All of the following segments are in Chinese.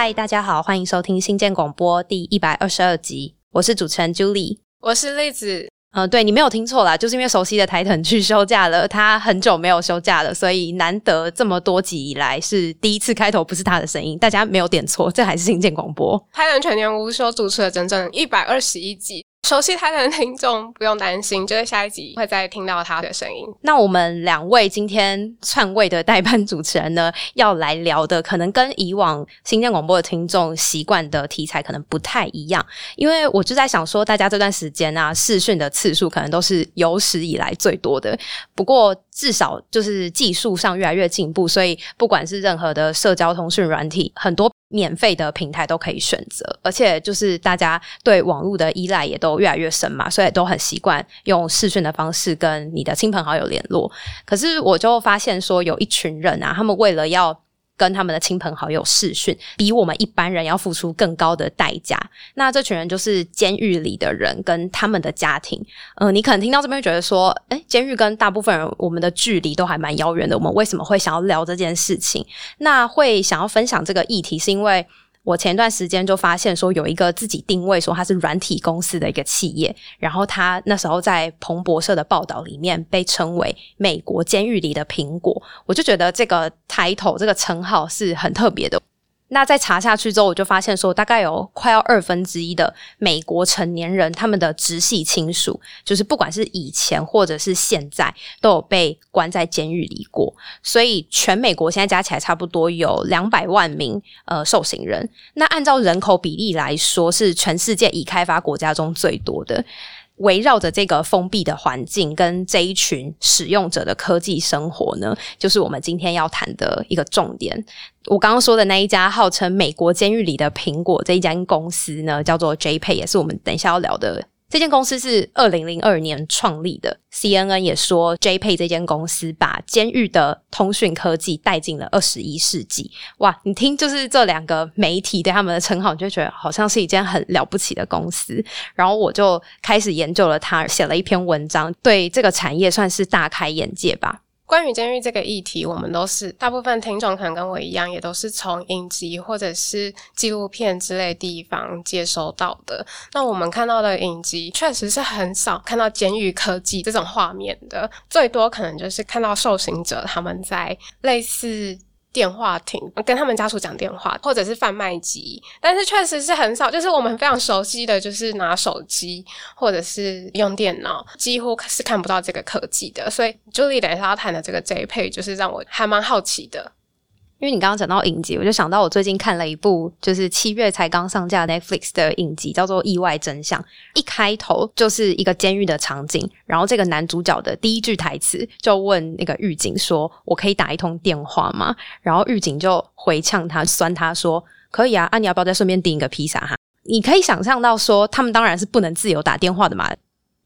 嗨，大家好，欢迎收听新建广播第一百二十二集，我是主持人 Julie，我是栗子。嗯，对你没有听错啦，就是因为熟悉的台藤去休假了，他很久没有休假了，所以难得这么多集以来是第一次开头不是他的声音，大家没有点错，这还是新建广播。台藤全年无休主持了整整一百二十一集。熟悉他的听众不用担心，就是下一集会再听到他的声音。那我们两位今天篡位的代班主持人呢，要来聊的可能跟以往新建广播的听众习惯的题材可能不太一样，因为我就在想说，大家这段时间啊视讯的次数可能都是有史以来最多的。不过至少就是技术上越来越进步，所以不管是任何的社交通讯软体，很多。免费的平台都可以选择，而且就是大家对网络的依赖也都越来越深嘛，所以都很习惯用视讯的方式跟你的亲朋好友联络。可是我就发现说，有一群人啊，他们为了要跟他们的亲朋好友视讯，比我们一般人要付出更高的代价。那这群人就是监狱里的人跟他们的家庭。嗯，你可能听到这边会觉得说，哎，监狱跟大部分人我们的距离都还蛮遥远的。我们为什么会想要聊这件事情？那会想要分享这个议题，是因为。我前段时间就发现说，有一个自己定位说它是软体公司的一个企业，然后它那时候在彭博社的报道里面被称为美国监狱里的苹果，我就觉得这个 title 这个称号是很特别的。那再查下去之后，我就发现说，大概有快要二分之一的美国成年人，他们的直系亲属，就是不管是以前或者是现在，都有被关在监狱里过。所以，全美国现在加起来差不多有两百万名呃受刑人。那按照人口比例来说，是全世界已开发国家中最多的。围绕着这个封闭的环境跟这一群使用者的科技生活呢，就是我们今天要谈的一个重点。我刚刚说的那一家号称美国监狱里的苹果这一间公司呢，叫做 JPay，也是我们等一下要聊的。这间公司是二零零二年创立的。CNN 也说，JPay 这间公司把监狱的通讯科技带进了二十一世纪。哇，你听，就是这两个媒体对他们的称号，你就觉得好像是一件很了不起的公司。然后我就开始研究了它，写了一篇文章，对这个产业算是大开眼界吧。关于监狱这个议题，我们都是大部分听众可能跟我一样，也都是从影集或者是纪录片之类地方接收到的。那我们看到的影集确实是很少看到监狱科技这种画面的，最多可能就是看到受刑者他们在类似。电话亭跟他们家属讲电话，或者是贩卖机，但是确实是很少。就是我们非常熟悉的就是拿手机或者是用电脑，几乎是看不到这个科技的。所以，Julie 等一下要谈的这个 J 配，就是让我还蛮好奇的。因为你刚刚讲到影集，我就想到我最近看了一部，就是七月才刚上架 Netflix 的影集，叫做《意外真相》。一开头就是一个监狱的场景，然后这个男主角的第一句台词就问那个狱警说：“我可以打一通电话吗？”然后狱警就回呛他，酸他说：“可以啊，啊你要不要再顺便订一个披萨哈？”你可以想象到说，他们当然是不能自由打电话的嘛。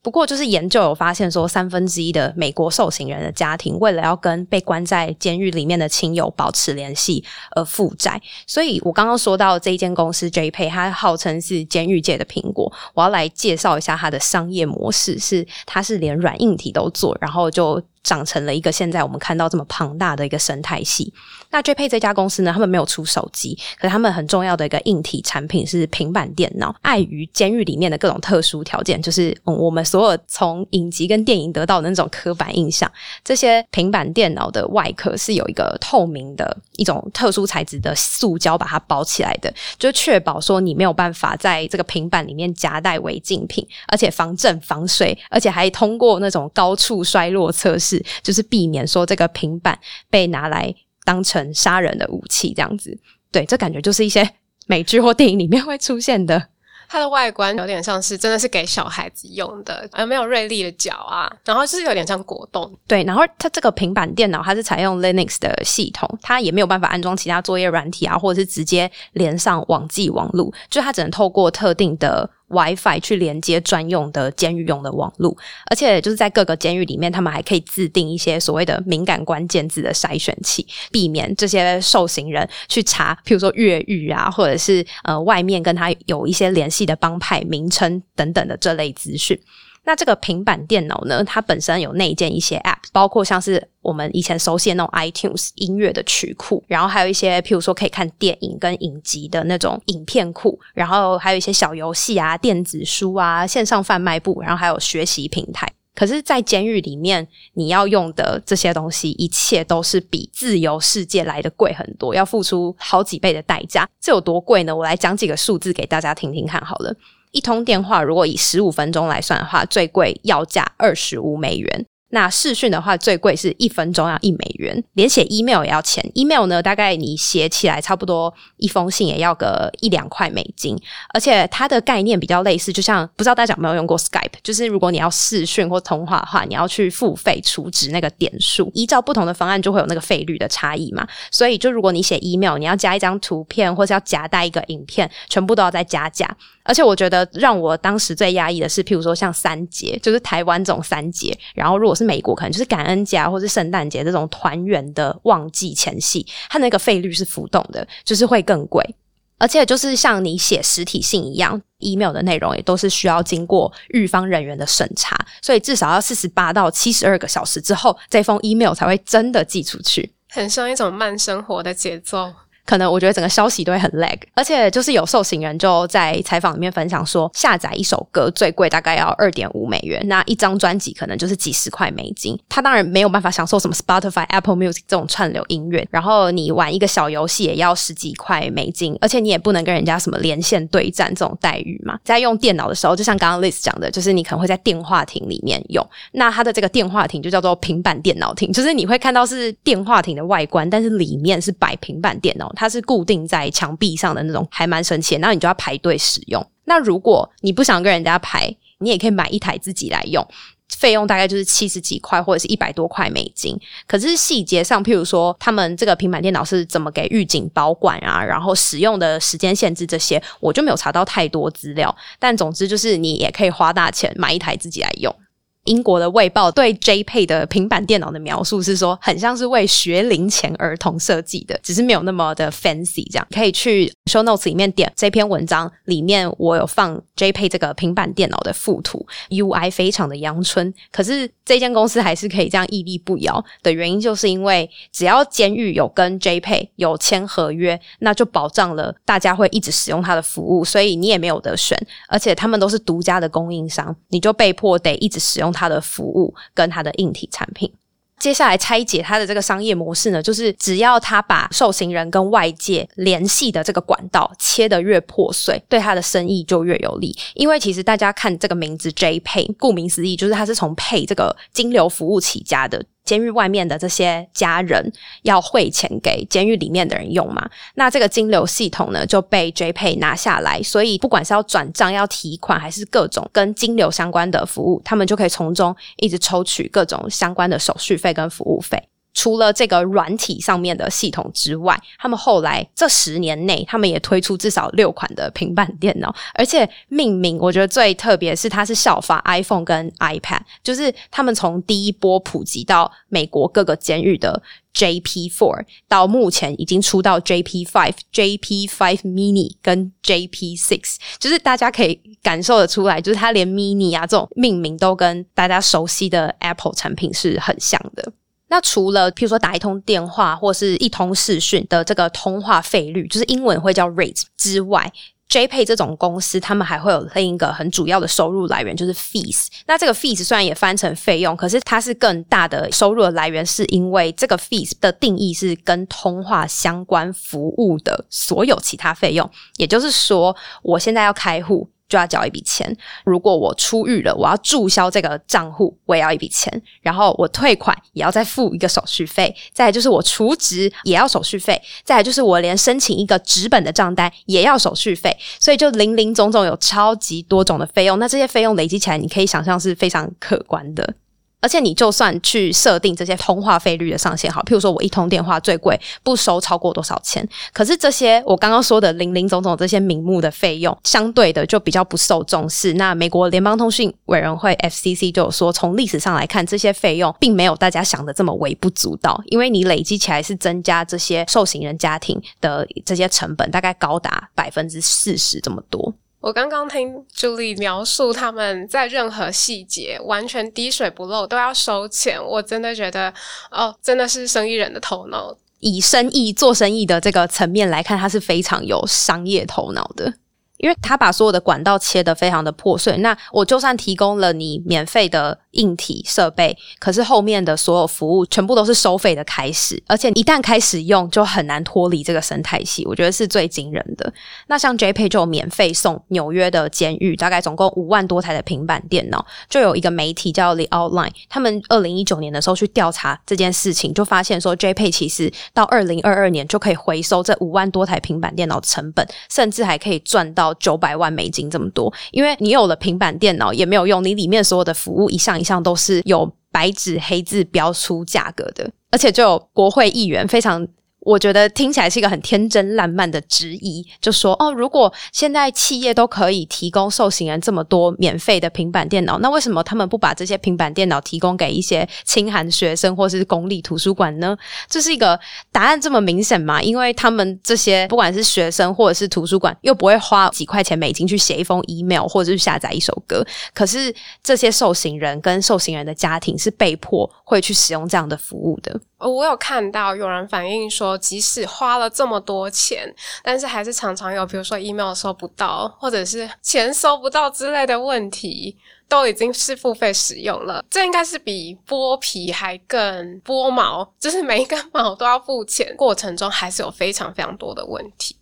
不过，就是研究有发现说，三分之一的美国受刑人的家庭为了要跟被关在监狱里面的亲友保持联系而负债。所以我刚刚说到这一间公司 JPay，它号称是监狱界的苹果。我要来介绍一下它的商业模式，是它是连软硬体都做，然后就。长成了一个现在我们看到这么庞大的一个生态系。那 J.P. 这家公司呢，他们没有出手机，可是他们很重要的一个硬体产品是平板电脑。碍于监狱里面的各种特殊条件，就是我们所有从影集跟电影得到的那种刻板印象，这些平板电脑的外壳是有一个透明的一种特殊材质的塑胶把它包起来的，就确保说你没有办法在这个平板里面夹带违禁品，而且防震防水，而且还通过那种高处衰落测试。就是避免说这个平板被拿来当成杀人的武器，这样子。对，这感觉就是一些 美剧或电影里面会出现的。它的外观有点像是真的是给小孩子用的，有没有锐利的角啊？然后是有点像果冻。对，然后它这个平板电脑它是采用 Linux 的系统，它也没有办法安装其他作业软体啊，或者是直接连上网际网路，就它只能透过特定的。WiFi 去连接专用的监狱用的网络，而且就是在各个监狱里面，他们还可以自定一些所谓的敏感关键字的筛选器，避免这些受刑人去查，譬如说越狱啊，或者是呃外面跟他有一些联系的帮派名称等等的这类资讯。那这个平板电脑呢，它本身有内建一些 App，包括像是我们以前熟悉的那种 iTunes 音乐的曲库，然后还有一些譬如说可以看电影跟影集的那种影片库，然后还有一些小游戏啊、电子书啊、线上贩卖部，然后还有学习平台。可是，在监狱里面，你要用的这些东西，一切都是比自由世界来的贵很多，要付出好几倍的代价。这有多贵呢？我来讲几个数字给大家听听看。好了，一通电话如果以十五分钟来算的话，最贵要价二十五美元。那视讯的话，最贵是一分钟要一美元，连写 email 也要钱。email 呢，大概你写起来差不多一封信也要个一两块美金。而且它的概念比较类似，就像不知道大家有没有用过 Skype，就是如果你要视讯或通话的话，你要去付费储值那个点数，依照不同的方案就会有那个费率的差异嘛。所以就如果你写 email，你要加一张图片或是要夹带一个影片，全部都要再加价。而且我觉得让我当时最压抑的是，譬如说像三节，就是台湾这种三节，然后如果是美国，可能就是感恩节或是圣诞节这种团圆的旺季前夕，它那个费率是浮动的，就是会更贵。而且就是像你写实体信一样，email 的内容也都是需要经过日方人员的审查，所以至少要四十八到七十二个小时之后，这封 email 才会真的寄出去，很像一种慢生活的节奏。可能我觉得整个消息都会很 lag，而且就是有受刑人就在采访里面分享说，下载一首歌最贵大概要二点五美元，那一张专辑可能就是几十块美金。他当然没有办法享受什么 Spotify、Apple Music 这种串流音乐，然后你玩一个小游戏也要十几块美金，而且你也不能跟人家什么连线对战这种待遇嘛。在用电脑的时候，就像刚刚 Liz 讲的，就是你可能会在电话亭里面用，那它的这个电话亭就叫做平板电脑亭，就是你会看到是电话亭的外观，但是里面是摆平板电脑。它是固定在墙壁上的那种，还蛮神奇。然后你就要排队使用。那如果你不想跟人家排，你也可以买一台自己来用，费用大概就是七十几块或者是一百多块美金。可是细节上，譬如说他们这个平板电脑是怎么给狱警保管啊，然后使用的时间限制这些，我就没有查到太多资料。但总之就是你也可以花大钱买一台自己来用。英国的《卫报》对 JPA 的平板电脑的描述是说，很像是为学龄前儿童设计的，只是没有那么的 fancy。这样可以去 show notes 里面点这篇文章，里面我有放 JPA 这个平板电脑的附图，UI 非常的阳春。可是这间公司还是可以这样屹立不摇的原因，就是因为只要监狱有跟 JPA 有签合约，那就保障了大家会一直使用它的服务，所以你也没有得选。而且他们都是独家的供应商，你就被迫得一直使用。它的服务跟它的硬体产品，接下来拆解它的这个商业模式呢，就是只要他把受刑人跟外界联系的这个管道切得越破碎，对他的生意就越有利。因为其实大家看这个名字 J Pay，顾名思义，就是它是从 Pay 这个金流服务起家的。监狱外面的这些家人要汇钱给监狱里面的人用嘛？那这个金流系统呢就被 JPay 拿下来，所以不管是要转账、要提款，还是各种跟金流相关的服务，他们就可以从中一直抽取各种相关的手续费跟服务费。除了这个软体上面的系统之外，他们后来这十年内，他们也推出至少六款的平板电脑，而且命名我觉得最特别是它是效法 iPhone 跟 iPad，就是他们从第一波普及到美国各个监狱的 JP Four，到目前已经出到 JP Five、JP Five Mini 跟 JP Six，就是大家可以感受得出来，就是它连 Mini 啊这种命名都跟大家熟悉的 Apple 产品是很像的。那除了譬如说打一通电话或是一通视讯的这个通话费率，就是英文会叫 rate 之外，JPay 这种公司他们还会有另一个很主要的收入来源，就是 fees。那这个 fees 虽然也翻成费用，可是它是更大的收入的来源，是因为这个 fees 的定义是跟通话相关服务的所有其他费用。也就是说，我现在要开户。就要交一笔钱。如果我出狱了，我要注销这个账户，我也要一笔钱。然后我退款也要再付一个手续费。再就是我除职也要手续费。再就是我连申请一个纸本的账单也要手续费。所以就零零总总有超级多种的费用。那这些费用累积起来，你可以想象是非常可观的。而且你就算去设定这些通话费率的上限，好，譬如说我一通电话最贵不收超过多少钱，可是这些我刚刚说的零零总总这些名目的费用，相对的就比较不受重视。那美国联邦通讯委员会 FCC 就有说，从历史上来看，这些费用并没有大家想的这么微不足道，因为你累积起来是增加这些受刑人家庭的这些成本，大概高达百分之四十这么多。我刚刚听 Julie 描述他们在任何细节完全滴水不漏都要收钱，我真的觉得哦，真的是生意人的头脑。以生意做生意的这个层面来看，他是非常有商业头脑的。因为他把所有的管道切得非常的破碎，那我就算提供了你免费的硬体设备，可是后面的所有服务全部都是收费的开始，而且一旦开始用，就很难脱离这个生态系，我觉得是最惊人的。那像 JPay 就免费送纽约的监狱，大概总共五万多台的平板电脑，就有一个媒体叫 The Outline，他们二零一九年的时候去调查这件事情，就发现说 JPay 其实到二零二二年就可以回收这五万多台平板电脑成本，甚至还可以赚到。九百万美金这么多，因为你有了平板电脑也没有用，你里面所有的服务一项一项都是有白纸黑字标出价格的，而且就有国会议员非常。我觉得听起来是一个很天真烂漫的质疑，就说哦，如果现在企业都可以提供受刑人这么多免费的平板电脑，那为什么他们不把这些平板电脑提供给一些清寒学生或是公立图书馆呢？这是一个答案这么明显吗？因为他们这些不管是学生或者是图书馆，又不会花几块钱美金去写一封 email 或者是下载一首歌，可是这些受刑人跟受刑人的家庭是被迫会去使用这样的服务的。我有看到有人反映说，即使花了这么多钱，但是还是常常有，比如说 email 收不到，或者是钱收不到之类的问题，都已经是付费使用了。这应该是比剥皮还更剥毛，就是每一根毛都要付钱，过程中还是有非常非常多的问题。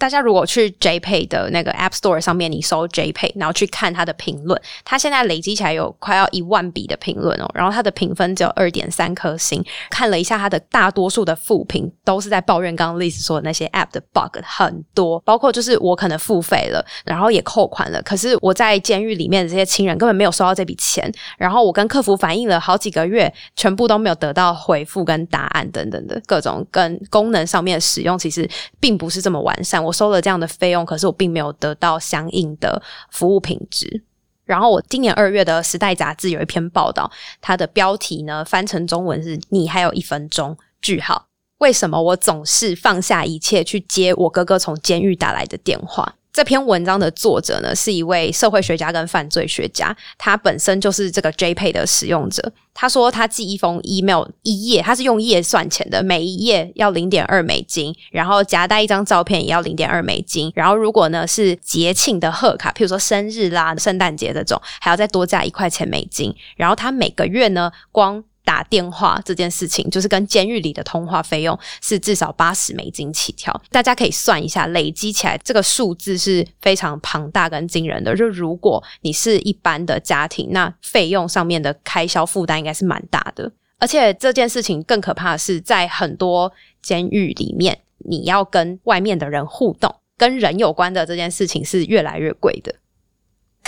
大家如果去 JPay 的那个 App Store 上面，你搜 JPay，然后去看它的评论，它现在累积起来有快要一万笔的评论哦。然后它的评分只有二点三颗星。看了一下它的大多数的负评，都是在抱怨刚刚 Liz 说的那些 App 的 bug 很多，包括就是我可能付费了，然后也扣款了，可是我在监狱里面的这些亲人根本没有收到这笔钱。然后我跟客服反映了好几个月，全部都没有得到回复跟答案等等的各种跟功能上面使用，其实并不是这么完善。我我收了这样的费用，可是我并没有得到相应的服务品质。然后我今年二月的《时代》杂志有一篇报道，它的标题呢翻成中文是“你还有一分钟”，句号。为什么我总是放下一切去接我哥哥从监狱打来的电话？这篇文章的作者呢，是一位社会学家跟犯罪学家，他本身就是这个 JPay 的使用者。他说，他寄一封 email 一页，他是用页算钱的，每一页要零点二美金，然后夹带一张照片也要零点二美金，然后如果呢是节庆的贺卡，譬如说生日啦、圣诞节这种，还要再多加一块钱美金。然后他每个月呢，光打电话这件事情，就是跟监狱里的通话费用是至少八十美金起跳。大家可以算一下，累积起来这个数字是非常庞大跟惊人的。就如果你是一般的家庭，那费用上面的开销负担应该是蛮大的。而且这件事情更可怕的是，在很多监狱里面，你要跟外面的人互动，跟人有关的这件事情是越来越贵的。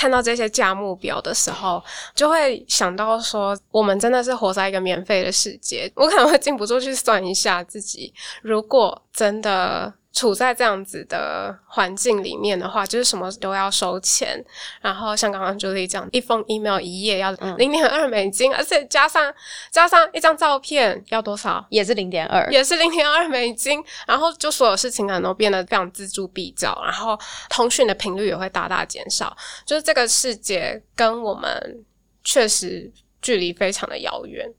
看到这些价目表的时候，就会想到说，我们真的是活在一个免费的世界。我可能会禁不住去算一下自己，如果真的。处在这样子的环境里面的话，就是什么都要收钱。然后像刚刚 Julie 讲，一封 email 一页要零点二美金，而且加上加上一张照片要多少？也是零点二，也是零点二美金。然后就所有事情可能都变得非常锱铢必较，然后通讯的频率也会大大减少。就是这个世界跟我们确实距离非常的遥远。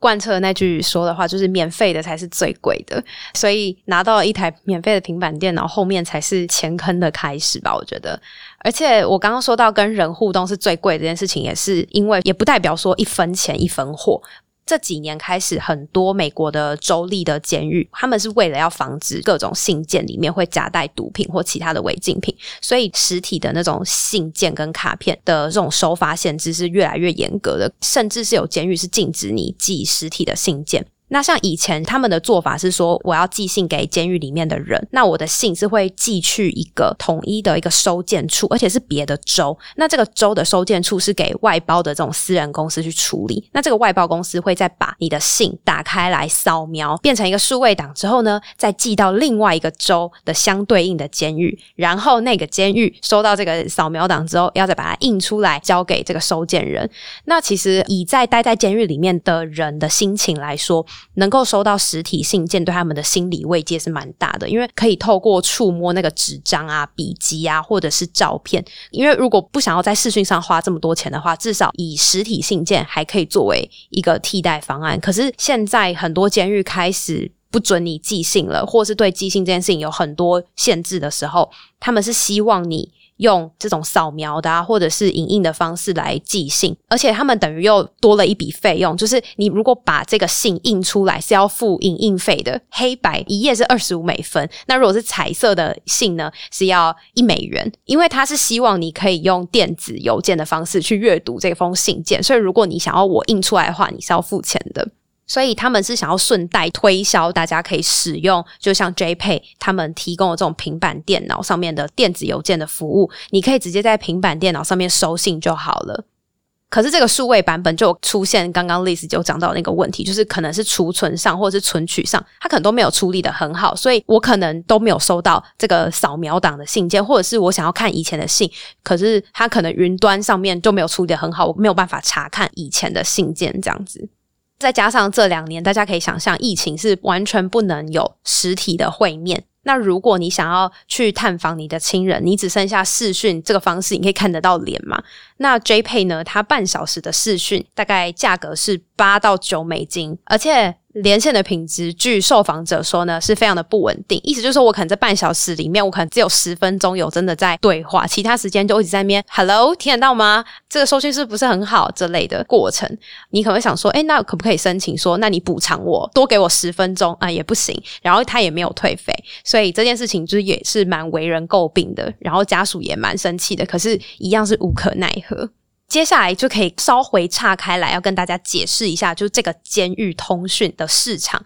贯彻那句说的话，就是免费的才是最贵的，所以拿到一台免费的平板电脑，后面才是钱坑的开始吧？我觉得，而且我刚刚说到跟人互动是最贵这件事情，也是因为也不代表说一分钱一分货。这几年开始，很多美国的州立的监狱，他们是为了要防止各种信件里面会夹带毒品或其他的违禁品，所以实体的那种信件跟卡片的这种收发限制是越来越严格的，甚至是有监狱是禁止你寄实体的信件。那像以前他们的做法是说，我要寄信给监狱里面的人，那我的信是会寄去一个统一的一个收件处，而且是别的州。那这个州的收件处是给外包的这种私人公司去处理。那这个外包公司会再把你的信打开来扫描，变成一个数位档之后呢，再寄到另外一个州的相对应的监狱，然后那个监狱收到这个扫描档之后，要再把它印出来交给这个收件人。那其实以在待在监狱里面的人的心情来说，能够收到实体信件，对他们的心理慰藉是蛮大的，因为可以透过触摸那个纸张啊、笔记啊，或者是照片。因为如果不想要在视讯上花这么多钱的话，至少以实体信件还可以作为一个替代方案。可是现在很多监狱开始不准你寄信了，或是对寄信这件事情有很多限制的时候，他们是希望你。用这种扫描的啊，或者是影印的方式来寄信，而且他们等于又多了一笔费用，就是你如果把这个信印出来是要付影印费的，黑白一页是二十五美分，那如果是彩色的信呢，是要一美元，因为他是希望你可以用电子邮件的方式去阅读这封信件，所以如果你想要我印出来的话，你是要付钱的。所以他们是想要顺带推销，大家可以使用，就像 JPay 他们提供的这种平板电脑上面的电子邮件的服务，你可以直接在平板电脑上面收信就好了。可是这个数位版本就出现刚刚 Liz 就讲到那个问题，就是可能是储存上或者是存取上，它可能都没有处理的很好，所以我可能都没有收到这个扫描档的信件，或者是我想要看以前的信，可是它可能云端上面就没有处理的很好，我没有办法查看以前的信件这样子。再加上这两年，大家可以想象，疫情是完全不能有实体的会面。那如果你想要去探访你的亲人，你只剩下视讯这个方式，你可以看得到脸嘛？那 JPay 呢？它半小时的视讯大概价格是八到九美金，而且。连线的品质，据受访者说呢，是非常的不稳定。意思就是说，我可能在半小时里面，我可能只有十分钟有真的在对话，其他时间就一直在那边 “hello”，听得到吗？这个收讯是不是很好？这类的过程，你可能会想说，哎，那可不可以申请说，那你补偿我，多给我十分钟啊？也不行。然后他也没有退费，所以这件事情就是也是蛮为人诟病的。然后家属也蛮生气的，可是一样是无可奈何。接下来就可以稍回岔开来，要跟大家解释一下，就是这个监狱通讯的市场。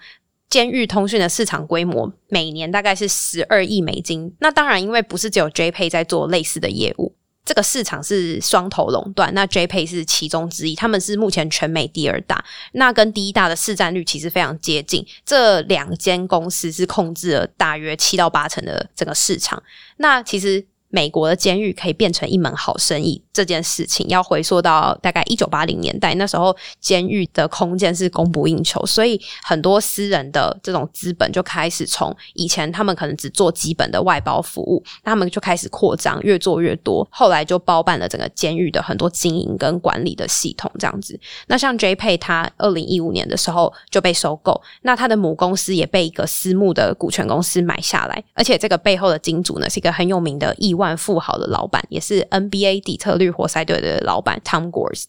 监狱通讯的市场规模每年大概是十二亿美金。那当然，因为不是只有 JPA 在做类似的业务，这个市场是双头垄断。那 JPA 是其中之一，他们是目前全美第二大。那跟第一大的市占率其实非常接近。这两间公司是控制了大约七到八成的整个市场。那其实。美国的监狱可以变成一门好生意，这件事情要回溯到大概一九八零年代，那时候监狱的空间是供不应求，所以很多私人的这种资本就开始从以前他们可能只做基本的外包服务，他们就开始扩张，越做越多，后来就包办了整个监狱的很多经营跟管理的系统这样子。那像 JPay，它二零一五年的时候就被收购，那它的母公司也被一个私募的股权公司买下来，而且这个背后的金主呢是一个很有名的亿万。万富豪的老板，也是 NBA 底特律活塞队的老板 Tom Gores。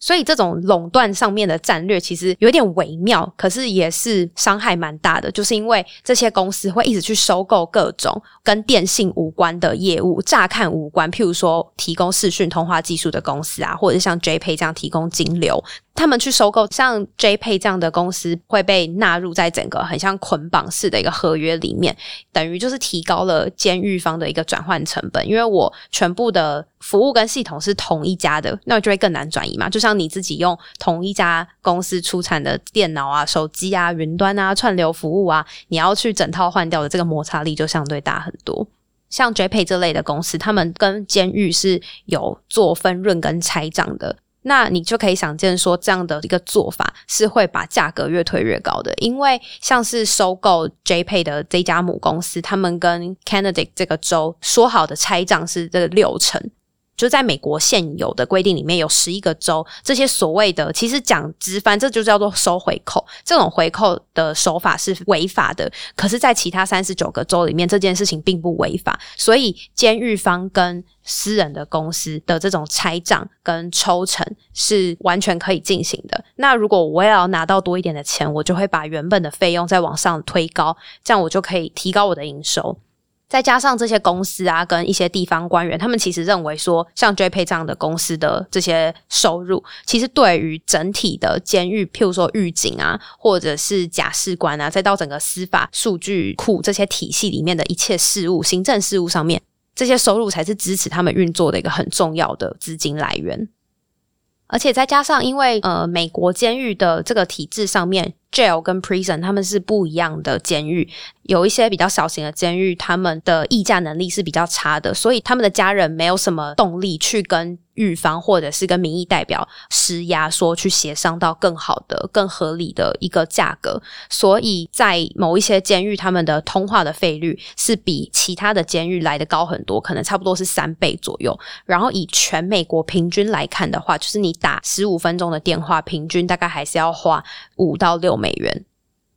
所以这种垄断上面的战略其实有点微妙，可是也是伤害蛮大的，就是因为这些公司会一直去收购各种跟电信无关的业务，乍看无关，譬如说提供视讯通话技术的公司啊，或者是像 JPay 这样提供金流。他们去收购像 JPay 这样的公司，会被纳入在整个很像捆绑式的一个合约里面，等于就是提高了监狱方的一个转换成本。因为我全部的服务跟系统是同一家的，那就会更难转移嘛。就像你自己用同一家公司出产的电脑啊、手机啊、云端啊、串流服务啊，你要去整套换掉的这个摩擦力就相对大很多。像 JPay 这类的公司，他们跟监狱是有做分润跟拆账的。那你就可以想见，说这样的一个做法是会把价格越推越高的，因为像是收购 JPay 的这家母公司，他们跟 Canada 这个州说好的拆账是这六成。就在美国现有的规定里面有十一个州，这些所谓的其实讲直翻，这就叫做收回扣。这种回扣的手法是违法的，可是，在其他三十九个州里面，这件事情并不违法。所以，监狱方跟私人的公司的这种拆账跟抽成是完全可以进行的。那如果我也要拿到多一点的钱，我就会把原本的费用再往上推高，这样我就可以提高我的营收。再加上这些公司啊，跟一些地方官员，他们其实认为说，像 J P 这样的公司的这些收入，其实对于整体的监狱，譬如说狱警啊，或者是假释官啊，再到整个司法数据库这些体系里面的一切事务、行政事务上面，这些收入才是支持他们运作的一个很重要的资金来源。而且再加上，因为呃，美国监狱的这个体制上面，jail 跟 prison 他们是不一样的监狱。有一些比较小型的监狱，他们的议价能力是比较差的，所以他们的家人没有什么动力去跟狱方或者是跟民意代表施压，说去协商到更好的、更合理的一个价格。所以在某一些监狱，他们的通话的费率是比其他的监狱来的高很多，可能差不多是三倍左右。然后以全美国平均来看的话，就是你打十五分钟的电话，平均大概还是要花五到六美元。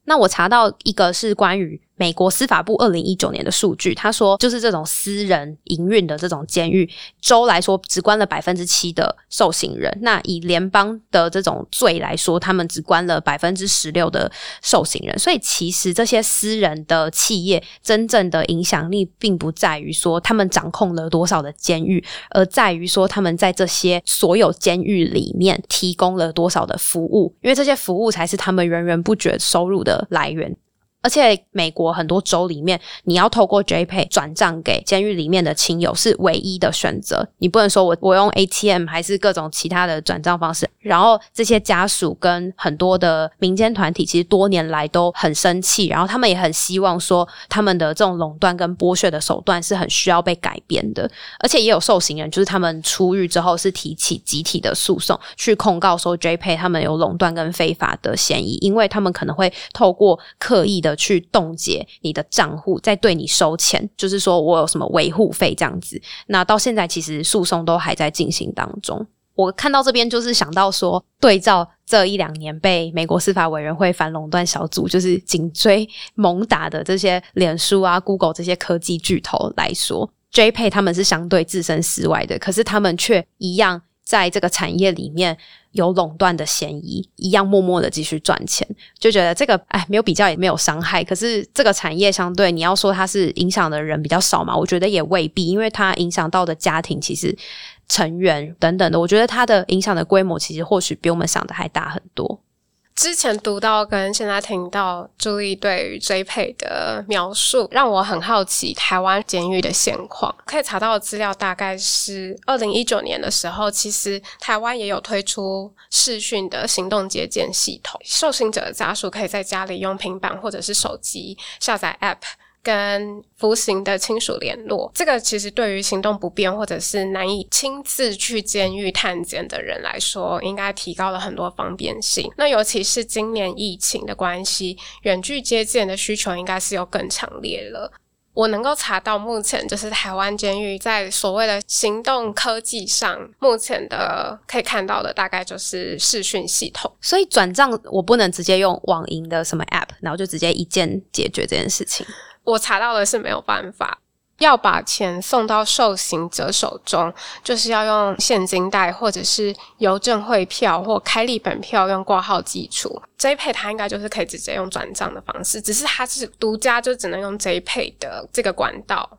那我查到一个是关于。美国司法部二零一九年的数据，他说，就是这种私人营运的这种监狱州来说，只关了百分之七的受刑人。那以联邦的这种罪来说，他们只关了百分之十六的受刑人。所以，其实这些私人的企业真正的影响力，并不在于说他们掌控了多少的监狱，而在于说他们在这些所有监狱里面提供了多少的服务，因为这些服务才是他们源源不绝收入的来源。而且美国很多州里面，你要透过 JPay 转账给监狱里面的亲友是唯一的选择。你不能说我我用 ATM 还是各种其他的转账方式。然后这些家属跟很多的民间团体，其实多年来都很生气，然后他们也很希望说，他们的这种垄断跟剥削的手段是很需要被改变的。而且也有受刑人，就是他们出狱之后是提起集体的诉讼，去控告说 JPay 他们有垄断跟非法的嫌疑，因为他们可能会透过刻意的去冻结你的账户，再对你收钱，就是说我有什么维护费这样子。那到现在其实诉讼都还在进行当中。我看到这边就是想到说，对照这一两年被美国司法委员会反垄断小组就是紧追猛打的这些脸书啊、Google 这些科技巨头来说，JPay 他们是相对置身事外的，可是他们却一样在这个产业里面。有垄断的嫌疑，一样默默的继续赚钱，就觉得这个哎，没有比较也没有伤害。可是这个产业相对你要说它是影响的人比较少嘛，我觉得也未必，因为它影响到的家庭其实成员等等的，我觉得它的影响的规模其实或许比我们想的还大很多。之前读到跟现在听到朱莉对于追配的描述，让我很好奇台湾监狱的现况。可以查到的资料大概是二零一九年的时候，其实台湾也有推出视讯的行动接见系统，受刑者的家属可以在家里用平板或者是手机下载 App。跟服刑的亲属联络，这个其实对于行动不便或者是难以亲自去监狱探监的人来说，应该提高了很多方便性。那尤其是今年疫情的关系，远距接见的需求应该是有更强烈了。我能够查到，目前就是台湾监狱在所谓的行动科技上，目前的可以看到的大概就是视讯系统。所以转账我不能直接用网银的什么 App，然后就直接一键解决这件事情。我查到的是没有办法，要把钱送到受刑者手中，就是要用现金贷或者是邮政汇票或开立本票用挂号寄出。JPay 它应该就是可以直接用转账的方式，只是它是独家，就只能用 JPay 的这个管道。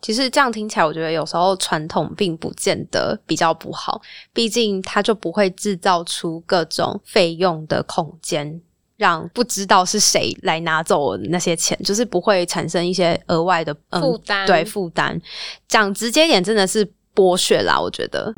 其实这样听起来，我觉得有时候传统并不见得比较不好，毕竟它就不会制造出各种费用的空间。让不知道是谁来拿走那些钱，就是不会产生一些额外的负担。对负担，讲直接点，真的是剥削啦。我觉得，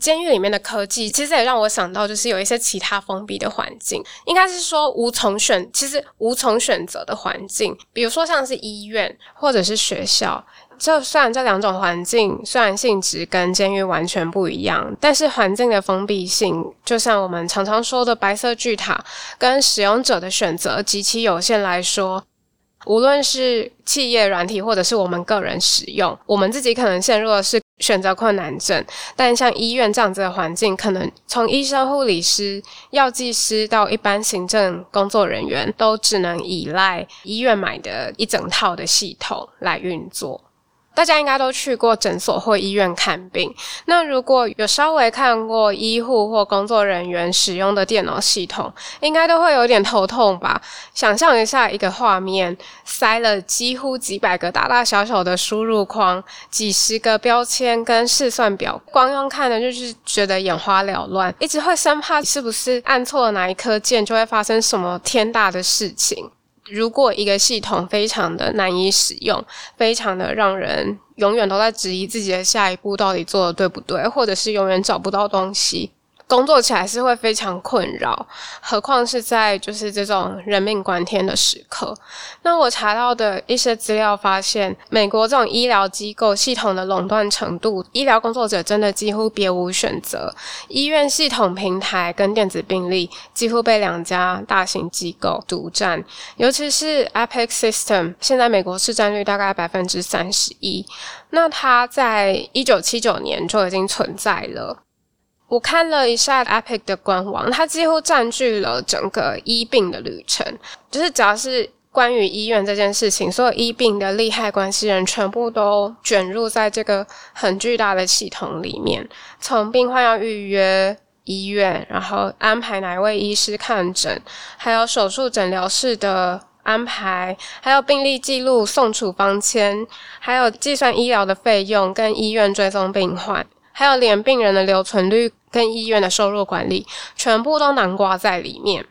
监狱里面的科技，其实也让我想到，就是有一些其他封闭的环境，应该是说无从选，其实无从选择的环境，比如说像是医院或者是学校。就算这两种环境虽然性质跟监狱完全不一样，但是环境的封闭性，就像我们常常说的白色巨塔，跟使用者的选择极其有限来说，无论是企业软体或者是我们个人使用，我们自己可能陷入的是选择困难症。但像医院这样子的环境，可能从医生、护理师、药剂师到一般行政工作人员，都只能依赖医院买的一整套的系统来运作。大家应该都去过诊所或医院看病。那如果有稍微看过医护或工作人员使用的电脑系统，应该都会有点头痛吧？想象一下一个画面，塞了几乎几百个大大小小的输入框，几十个标签跟试算表，光用看的就是觉得眼花缭乱，一直会生怕是不是按错了哪一颗键，就会发生什么天大的事情。如果一个系统非常的难以使用，非常的让人永远都在质疑自己的下一步到底做的对不对，或者是永远找不到东西，工作起来是会非常困扰，何况是在就是这种人命关天的时刻。那我查到的一些资料发现，美国这种医疗机构系统的垄断程度，医疗工作者真的几乎别无选择。医院系统平台跟电子病历几乎被两家大型机构独占，尤其是 Epic System，现在美国市占率大概百分之三十一。那它在一九七九年就已经存在了。我看了一下 Epic 的官网，它几乎占据了整个医病的旅程。就是只要是关于医院这件事情，所有医病的利害关系人全部都卷入在这个很巨大的系统里面。从病患要预约医院，然后安排哪位医师看诊，还有手术诊疗室的安排，还有病历记录、送处方签，还有计算医疗的费用，跟医院追踪病患。还有连病人的留存率跟医院的收入管理，全部都囊括在里面。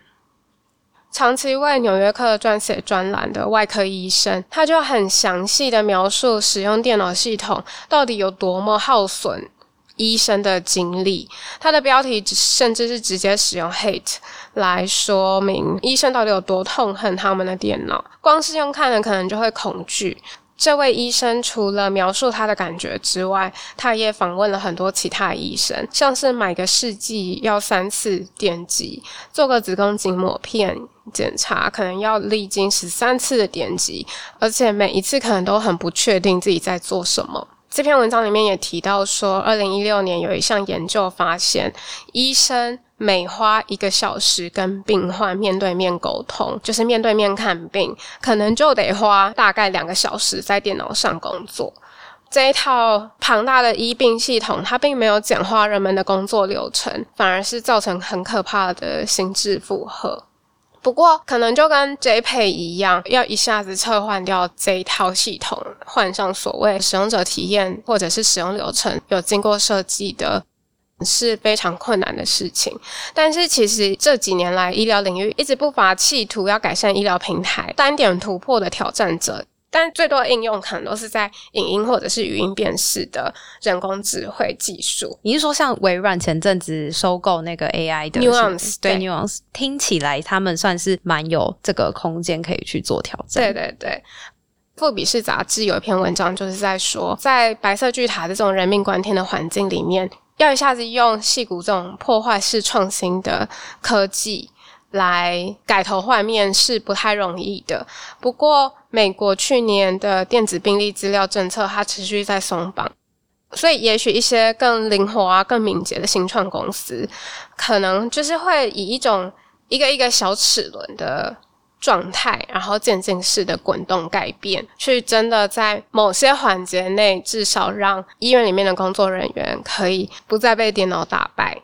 长期为《纽约客》撰写专栏的外科医生，他就很详细的描述使用电脑系统到底有多么耗损医生的精力。他的标题甚至是直接使用 “hate” 来说明医生到底有多痛恨他们的电脑。光是用看的，可能就会恐惧。这位医生除了描述他的感觉之外，他也访问了很多其他医生，像是买个试剂要三次电击，做个子宫颈抹片检查可能要历经十三次的点击，而且每一次可能都很不确定自己在做什么。这篇文章里面也提到说，二零一六年有一项研究发现，医生。每花一个小时跟病患面对面沟通，就是面对面看病，可能就得花大概两个小时在电脑上工作。这一套庞大的医病系统，它并没有简化人们的工作流程，反而是造成很可怕的心智负荷。不过，可能就跟 JPay 一样，要一下子撤换掉这一套系统，换上所谓使用者体验或者是使用流程有经过设计的。是非常困难的事情，但是其实这几年来，医疗领域一直不乏企图要改善医疗平台单点突破的挑战者，但最多的应用可能都是在影音或者是语音辨识的人工智慧技术。你是说像微软前阵子收购那个 AI 的 Nuance？对，Nuance 听起来他们算是蛮有这个空间可以去做挑战。对对对，富比士杂志有一篇文章就是在说，在白色巨塔这种人命关天的环境里面。要一下子用戏骨这种破坏式创新的科技来改头换面是不太容易的。不过，美国去年的电子病历资料政策它持续在松绑，所以也许一些更灵活啊、更敏捷的新创公司，可能就是会以一种一个一个小齿轮的。状态，然后渐进式的滚动改变，去真的在某些环节内，至少让医院里面的工作人员可以不再被电脑打败。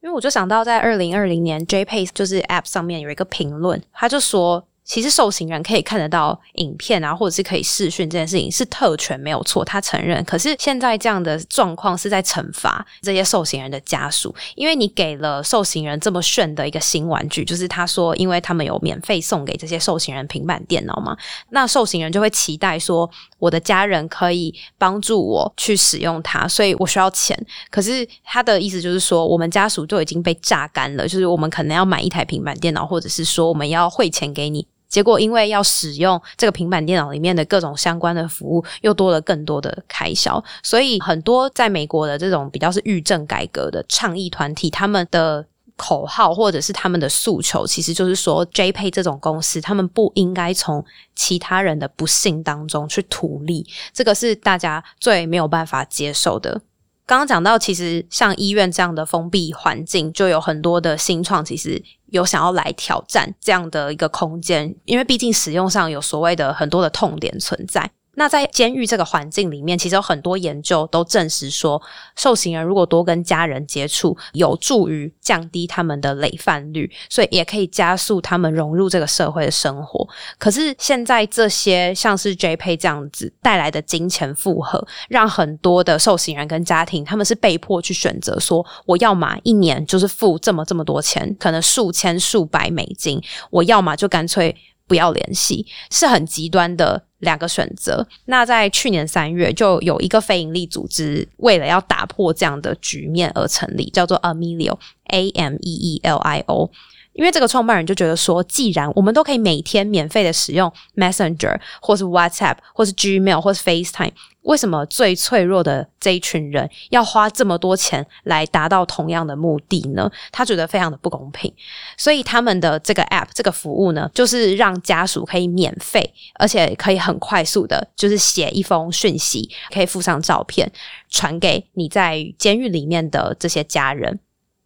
因为我就想到，在二零二零年，J pace 就是 App 上面有一个评论，他就说。其实受刑人可以看得到影片啊，或者是可以视讯这件事情是特权，没有错，他承认。可是现在这样的状况是在惩罚这些受刑人的家属，因为你给了受刑人这么炫的一个新玩具，就是他说，因为他们有免费送给这些受刑人平板电脑嘛，那受刑人就会期待说，我的家人可以帮助我去使用它，所以我需要钱。可是他的意思就是说，我们家属就已经被榨干了，就是我们可能要买一台平板电脑，或者是说我们要汇钱给你。结果，因为要使用这个平板电脑里面的各种相关的服务，又多了更多的开销，所以很多在美国的这种比较是预政改革的倡议团体，他们的口号或者是他们的诉求，其实就是说，JPay 这种公司，他们不应该从其他人的不幸当中去图利，这个是大家最没有办法接受的。刚刚讲到，其实像医院这样的封闭环境，就有很多的新创，其实有想要来挑战这样的一个空间，因为毕竟使用上有所谓的很多的痛点存在。那在监狱这个环境里面，其实有很多研究都证实说，受刑人如果多跟家人接触，有助于降低他们的累犯率，所以也可以加速他们融入这个社会的生活。可是现在这些像是 JPay 这样子带来的金钱负荷，让很多的受刑人跟家庭他们是被迫去选择说，我要么一年就是付这么这么多钱，可能数千数百美金，我要么就干脆。不要联系，是很极端的两个选择。那在去年三月，就有一个非营利组织为了要打破这样的局面而成立，叫做 Amelio，A M E E L I O。因为这个创办人就觉得说，既然我们都可以每天免费的使用 Messenger 或是 WhatsApp 或是 Gmail 或是 FaceTime，为什么最脆弱的这一群人要花这么多钱来达到同样的目的呢？他觉得非常的不公平，所以他们的这个 App 这个服务呢，就是让家属可以免费，而且可以很快速的，就是写一封讯息，可以附上照片，传给你在监狱里面的这些家人。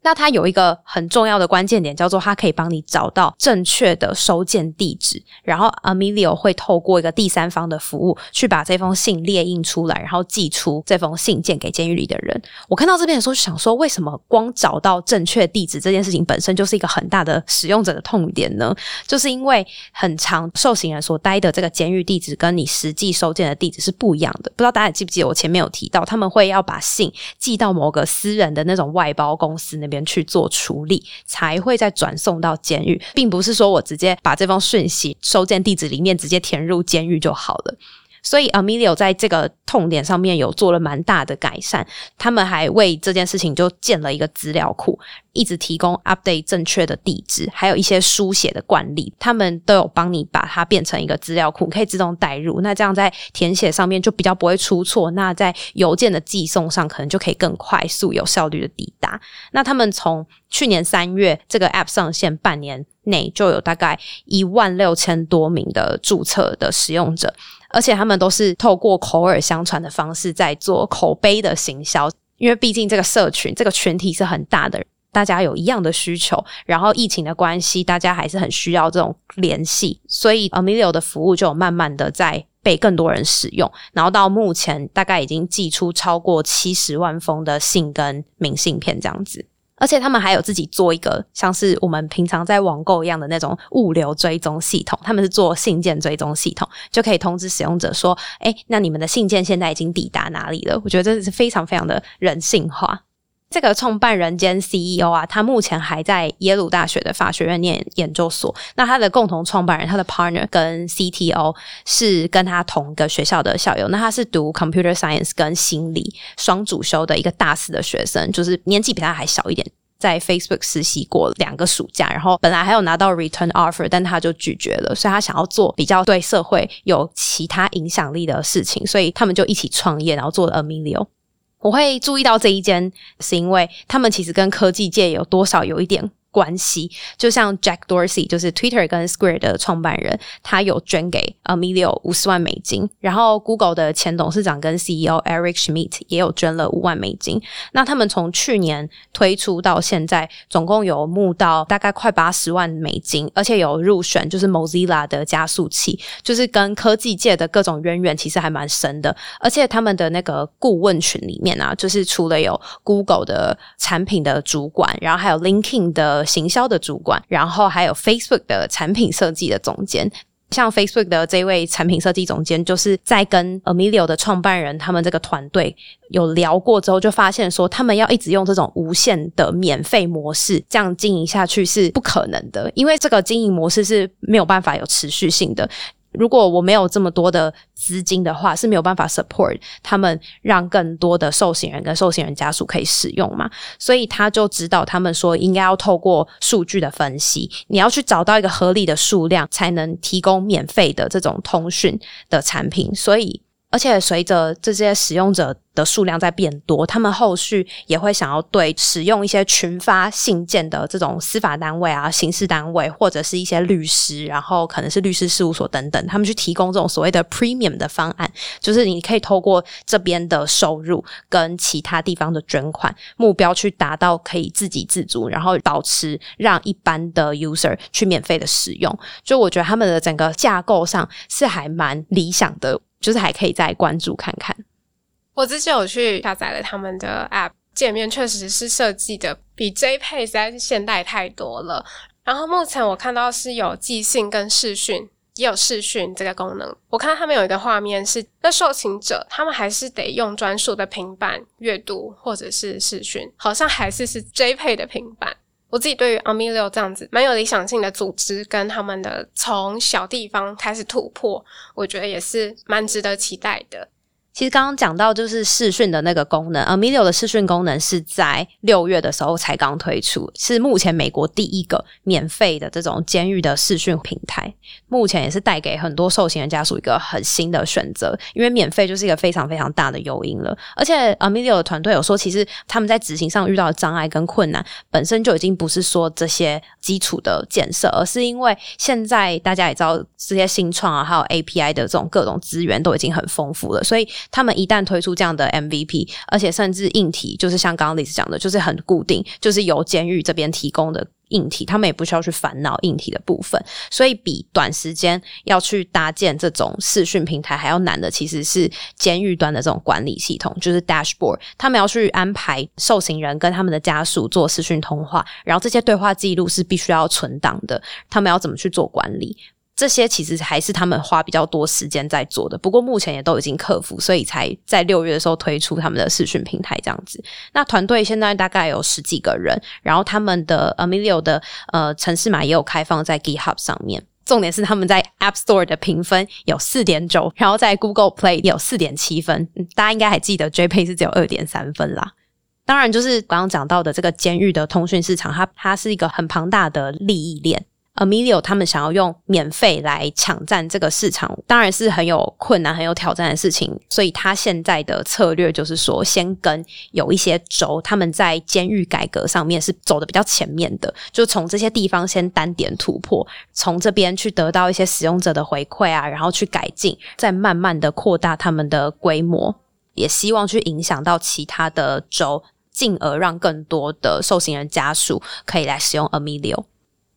那它有一个很重要的关键点，叫做它可以帮你找到正确的收件地址，然后 Amelio 会透过一个第三方的服务去把这封信列印出来，然后寄出这封信件给监狱里的人。我看到这边的时候，就想说，为什么光找到正确地址这件事情本身就是一个很大的使用者的痛点呢？就是因为很长受刑人所待的这个监狱地址跟你实际收件的地址是不一样的。不知道大家记不记得我前面有提到，他们会要把信寄到某个私人的那种外包公司那。边去做处理，才会再转送到监狱，并不是说我直接把这封讯息收件地址里面直接填入监狱就好了。所以，Amelio 在这个痛点上面有做了蛮大的改善。他们还为这件事情就建了一个资料库，一直提供 update 正确的地址，还有一些书写的惯例，他们都有帮你把它变成一个资料库，可以自动带入。那这样在填写上面就比较不会出错。那在邮件的寄送上，可能就可以更快速、有效率的抵达。那他们从去年三月这个 app 上线半年内，就有大概一万六千多名的注册的使用者。而且他们都是透过口耳相传的方式在做口碑的行销，因为毕竟这个社群这个群体是很大的，大家有一样的需求，然后疫情的关系，大家还是很需要这种联系，所以 Amelio 的服务就慢慢的在被更多人使用，然后到目前大概已经寄出超过七十万封的信跟明信片这样子。而且他们还有自己做一个像是我们平常在网购一样的那种物流追踪系统，他们是做信件追踪系统，就可以通知使用者说：“哎，那你们的信件现在已经抵达哪里了？”我觉得这是非常非常的人性化。这个创办人兼 CEO 啊，他目前还在耶鲁大学的法学院念研究所。那他的共同创办人，他的 partner 跟 CTO 是跟他同一个学校的校友。那他是读 computer science 跟心理双主修的一个大四的学生，就是年纪比他还小一点，在 Facebook 实习过两个暑假，然后本来还有拿到 return offer，但他就拒绝了。所以他想要做比较对社会有其他影响力的事情，所以他们就一起创业，然后做了 Amelio。我会注意到这一间，是因为他们其实跟科技界有多少有一点。关系就像 Jack Dorsey，就是 Twitter 跟 Square 的创办人，他有捐给 Amelio 五十万美金。然后 Google 的前董事长跟 CEO Eric Schmidt 也有捐了五万美金。那他们从去年推出到现在，总共有募到大概快八十万美金，而且有入选就是 Mozilla 的加速器，就是跟科技界的各种渊源其实还蛮深的。而且他们的那个顾问群里面啊，就是除了有 Google 的产品的主管，然后还有 LinkedIn 的。行销的主管，然后还有 Facebook 的产品设计的总监。像 Facebook 的这位产品设计总监，就是在跟 Amelio 的创办人他们这个团队有聊过之后，就发现说，他们要一直用这种无限的免费模式这样经营下去是不可能的，因为这个经营模式是没有办法有持续性的。如果我没有这么多的资金的话，是没有办法 support 他们，让更多的受刑人跟受刑人家属可以使用嘛？所以他就指导他们说，应该要透过数据的分析，你要去找到一个合理的数量，才能提供免费的这种通讯的产品。所以。而且随着这些使用者的数量在变多，他们后续也会想要对使用一些群发信件的这种司法单位啊、刑事单位，或者是一些律师，然后可能是律师事务所等等，他们去提供这种所谓的 premium 的方案，就是你可以透过这边的收入跟其他地方的捐款，目标去达到可以自给自足，然后保持让一般的 user 去免费的使用。就我觉得他们的整个架构上是还蛮理想的。就是还可以再关注看看。我之前有去下载了他们的 App，界面确实是设计的比 JPay 实在是现代太多了。然后目前我看到是有寄信跟视讯，也有视讯这个功能。我看到他们有一个画面是，那受刑者他们还是得用专属的平板阅读或者是视讯，好像还是是 JP 的平板。我自己对于 Amilio 这样子蛮有理想性的组织，跟他们的从小地方开始突破，我觉得也是蛮值得期待的。其实刚刚讲到就是视讯的那个功能，Amilio 的视讯功能是在六月的时候才刚推出，是目前美国第一个免费的这种监狱的视讯平台。目前也是带给很多受刑人家属一个很新的选择，因为免费就是一个非常非常大的诱因了。而且 Amilio 的团队有说，其实他们在执行上遇到的障碍跟困难，本身就已经不是说这些基础的建设，而是因为现在大家也知道这些新创啊，还有 API 的这种各种资源都已经很丰富了，所以。他们一旦推出这样的 MVP，而且甚至硬体就是像刚刚李子讲的，就是很固定，就是由监狱这边提供的硬体，他们也不需要去烦恼硬体的部分。所以比短时间要去搭建这种视讯平台还要难的，其实是监狱端的这种管理系统，就是 Dashboard。他们要去安排受刑人跟他们的家属做视讯通话，然后这些对话记录是必须要存档的，他们要怎么去做管理？这些其实还是他们花比较多时间在做的，不过目前也都已经克服，所以才在六月的时候推出他们的视讯平台这样子。那团队现在大概有十几个人，然后他们的 Amilio 的呃城市码也有开放在 GitHub 上面。重点是他们在 App Store 的评分有四点九，然后在 Google Play 有四点七分。大家应该还记得 JPay 是只有二点三分啦。当然，就是刚刚讲到的这个监狱的通讯市场，它它是一个很庞大的利益链。Amilio 他们想要用免费来抢占这个市场，当然是很有困难、很有挑战的事情。所以他现在的策略就是说，先跟有一些州，他们在监狱改革上面是走的比较前面的，就从这些地方先单点突破，从这边去得到一些使用者的回馈啊，然后去改进，再慢慢的扩大他们的规模，也希望去影响到其他的州，进而让更多的受刑人家属可以来使用 Amilio。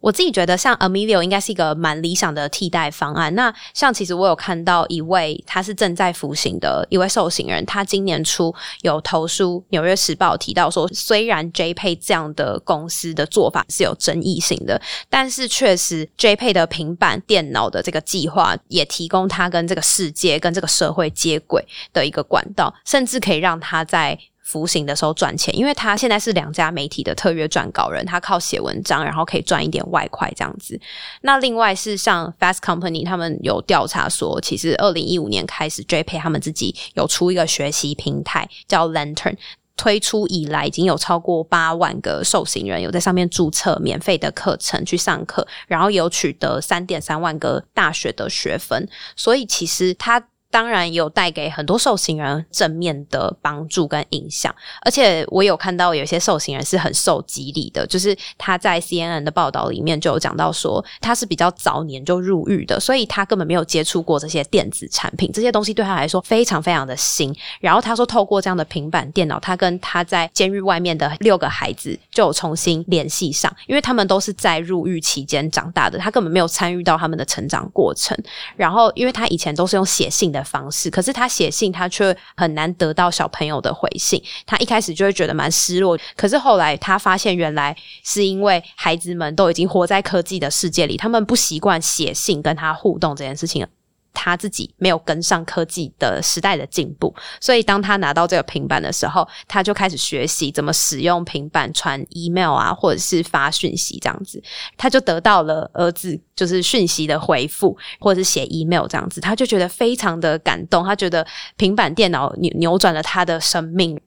我自己觉得，像 Amilio 应该是一个蛮理想的替代方案。那像其实我有看到一位他是正在服刑的一位受刑人，他今年初有投书《纽约时报》提到说，虽然 JPay 这样的公司的做法是有争议性的，但是确实 JPay 的平板电脑的这个计划也提供他跟这个世界、跟这个社会接轨的一个管道，甚至可以让他在。服刑的时候赚钱，因为他现在是两家媒体的特约撰稿人，他靠写文章，然后可以赚一点外快这样子。那另外是像 Fast Company，他们有调查说，其实二零一五年开始，JPay 他们自己有出一个学习平台叫 Lantern，推出以来已经有超过八万个受刑人有在上面注册免费的课程去上课，然后有取得三点三万个大学的学分，所以其实他。当然有带给很多受刑人正面的帮助跟影响，而且我有看到有些受刑人是很受激励的，就是他在 CNN 的报道里面就有讲到说，他是比较早年就入狱的，所以他根本没有接触过这些电子产品，这些东西对他来说非常非常的新。然后他说，透过这样的平板电脑，他跟他在监狱外面的六个孩子就重新联系上，因为他们都是在入狱期间长大的，他根本没有参与到他们的成长过程。然后，因为他以前都是用写信的。方式，可是他写信，他却很难得到小朋友的回信。他一开始就会觉得蛮失落，可是后来他发现，原来是因为孩子们都已经活在科技的世界里，他们不习惯写信跟他互动这件事情了。他自己没有跟上科技的时代的进步，所以当他拿到这个平板的时候，他就开始学习怎么使用平板传 email 啊，或者是发讯息这样子。他就得到了儿子就是讯息的回复，或者是写 email 这样子，他就觉得非常的感动。他觉得平板电脑扭扭转了他的生命，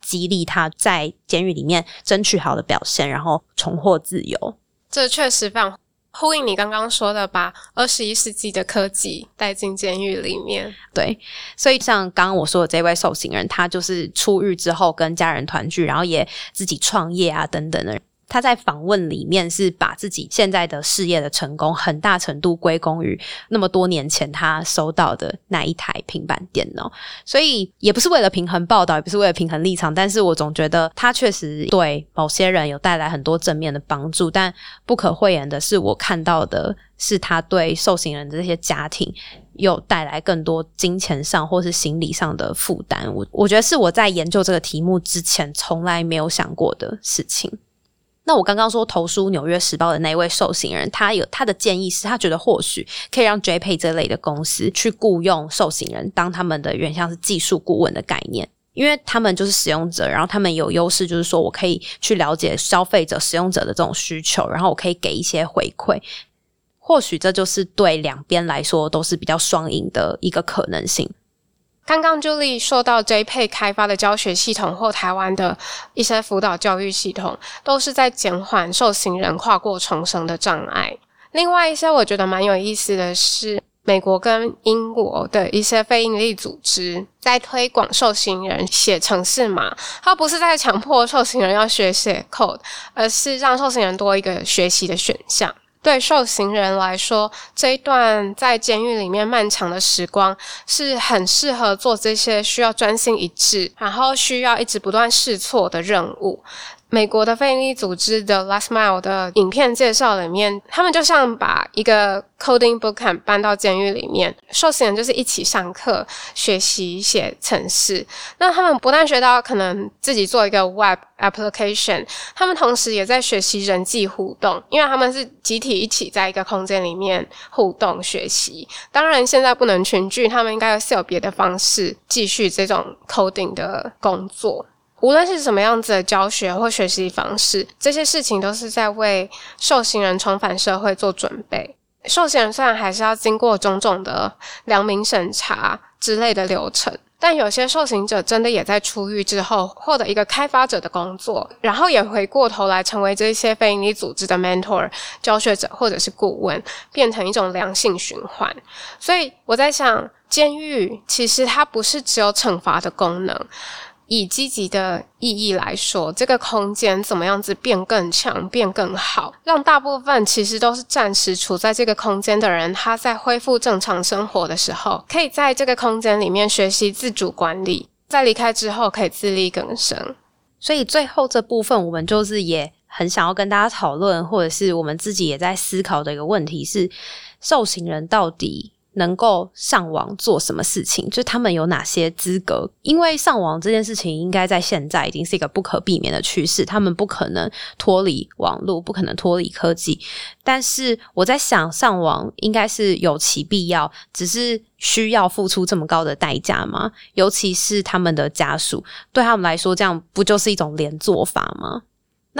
激励他在监狱里面争取好的表现，然后重获自由。这确实非常。呼应你刚刚说的，把二十一世纪的科技带进监狱里面。对，所以像刚刚我说的这位受刑人，他就是出狱之后跟家人团聚，然后也自己创业啊等等的。他在访问里面是把自己现在的事业的成功很大程度归功于那么多年前他收到的那一台平板电脑，所以也不是为了平衡报道，也不是为了平衡立场，但是我总觉得他确实对某些人有带来很多正面的帮助。但不可讳言的是，我看到的是他对受刑人的这些家庭有带来更多金钱上或是心理上的负担。我我觉得是我在研究这个题目之前从来没有想过的事情。那我刚刚说投书《纽约时报》的那位受刑人，他有他的建议是，他觉得或许可以让 JPay 这类的公司去雇佣受刑人当他们的原像是技术顾问的概念。因为他们就是使用者，然后他们有优势，就是说我可以去了解消费者、使用者的这种需求，然后我可以给一些回馈。或许这就是对两边来说都是比较双赢的一个可能性。刚刚 Julie 说到 jpa 开发的教学系统或台湾的一些辅导教育系统，都是在减缓受刑人跨过重生的障碍。另外一些我觉得蛮有意思的是，美国跟英国的一些非营利组织在推广受刑人写程式码，它不是在强迫受刑人要学写 code，而是让受刑人多一个学习的选项。对受刑人来说，这一段在监狱里面漫长的时光是很适合做这些需要专心一致，然后需要一直不断试错的任务。美国的非营利组织的 Last Mile 的影片介绍里面，他们就像把一个 coding bootcamp 搬到监狱里面，受刑就是一起上课学习写程式。那他们不但学到可能自己做一个 web application，他们同时也在学习人际互动，因为他们是集体一起在一个空间里面互动学习。当然，现在不能群聚，他们应该是有别的方式继续这种 coding 的工作。无论是什么样子的教学或学习方式，这些事情都是在为受刑人重返社会做准备。受刑人虽然还是要经过种种的良民审查之类的流程，但有些受刑者真的也在出狱之后获得一个开发者的工作，然后也回过头来成为这些非营利组织的 mentor、教学者或者是顾问，变成一种良性循环。所以我在想，监狱其实它不是只有惩罚的功能。以积极的意义来说，这个空间怎么样子变更强、变更好，让大部分其实都是暂时处在这个空间的人，他在恢复正常生活的时候，可以在这个空间里面学习自主管理，在离开之后可以自力更生。所以最后这部分，我们就是也很想要跟大家讨论，或者是我们自己也在思考的一个问题是：受刑人到底？能够上网做什么事情？就他们有哪些资格？因为上网这件事情，应该在现在已经是一个不可避免的趋势。他们不可能脱离网络，不可能脱离科技。但是我在想，上网应该是有其必要，只是需要付出这么高的代价吗？尤其是他们的家属，对他们来说，这样不就是一种连坐法吗？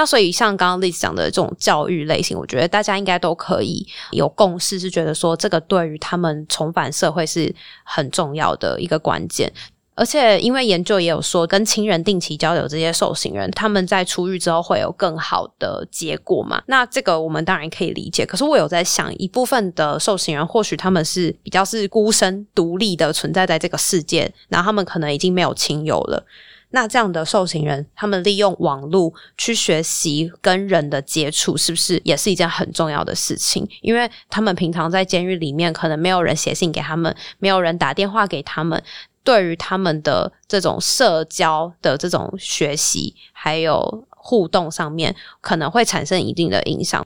那所以像刚刚例子讲的这种教育类型，我觉得大家应该都可以有共识，是觉得说这个对于他们重返社会是很重要的一个关键。而且因为研究也有说，跟亲人定期交流这些受刑人，他们在出狱之后会有更好的结果嘛？那这个我们当然可以理解。可是我有在想，一部分的受刑人或许他们是比较是孤身独立的存在在这个世界，然后他们可能已经没有亲友了。那这样的受刑人，他们利用网络去学习跟人的接触，是不是也是一件很重要的事情？因为他们平常在监狱里面，可能没有人写信给他们，没有人打电话给他们，对于他们的这种社交的这种学习还有互动上面，可能会产生一定的影响。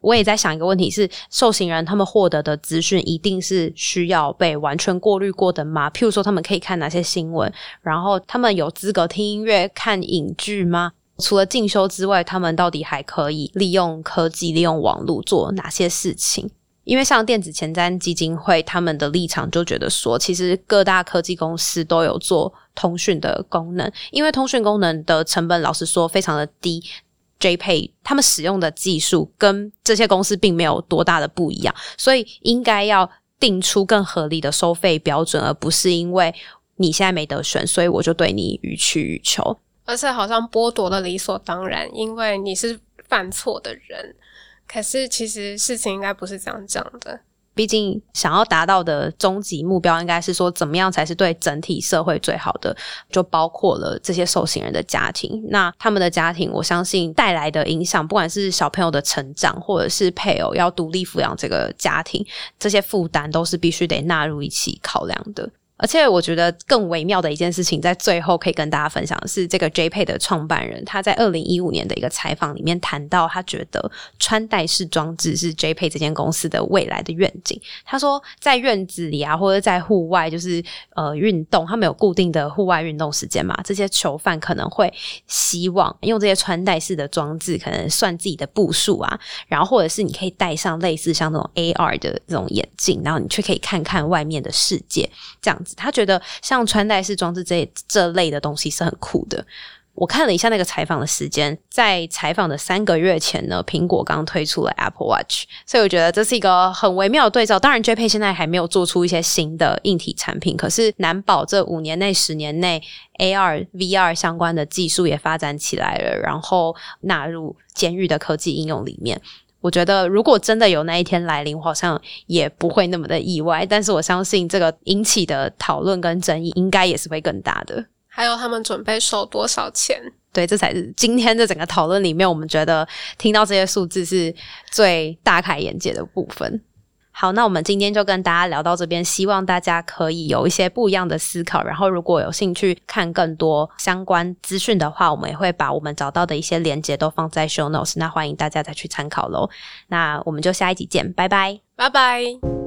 我也在想一个问题：是受刑人他们获得的资讯一定是需要被完全过滤过的吗？譬如说，他们可以看哪些新闻？然后他们有资格听音乐、看影剧吗？除了进修之外，他们到底还可以利用科技、利用网络做哪些事情？因为像电子前瞻基金会他们的立场就觉得说，其实各大科技公司都有做通讯的功能，因为通讯功能的成本，老实说非常的低。JPay 他们使用的技术跟这些公司并没有多大的不一样，所以应该要定出更合理的收费标准，而不是因为你现在没得选，所以我就对你予取予求，而且好像剥夺了理所当然，因为你是犯错的人。可是其实事情应该不是这样讲的。毕竟，想要达到的终极目标，应该是说，怎么样才是对整体社会最好的？就包括了这些受刑人的家庭。那他们的家庭，我相信带来的影响，不管是小朋友的成长，或者是配偶要独立抚养这个家庭，这些负担都是必须得纳入一起考量的。而且我觉得更微妙的一件事情，在最后可以跟大家分享的是，这个 JPA 的创办人他在二零一五年的一个采访里面谈到，他觉得穿戴式装置是 JPA 这间公司的未来的愿景。他说，在院子里啊，或者在户外，就是呃运动，他们有固定的户外运动时间嘛？这些囚犯可能会希望用这些穿戴式的装置，可能算自己的步数啊，然后或者是你可以戴上类似像这种 AR 的这种眼镜，然后你却可以看看外面的世界，这样。他觉得像穿戴式装置这这类的东西是很酷的。我看了一下那个采访的时间，在采访的三个月前呢，苹果刚推出了 Apple Watch，所以我觉得这是一个很微妙的对照。当然，JP 现在还没有做出一些新的硬体产品，可是难保这五年内、十年内 AR、VR 相关的技术也发展起来了，然后纳入监狱的科技应用里面。我觉得，如果真的有那一天来临，我好像也不会那么的意外。但是我相信，这个引起的讨论跟争议，应该也是会更大的。还有他们准备收多少钱？对，这才是今天的整个讨论里面，我们觉得听到这些数字是最大开眼界的部分。好，那我们今天就跟大家聊到这边，希望大家可以有一些不一样的思考。然后，如果有兴趣看更多相关资讯的话，我们也会把我们找到的一些连接都放在 show notes，那欢迎大家再去参考喽。那我们就下一集见，拜拜，拜拜。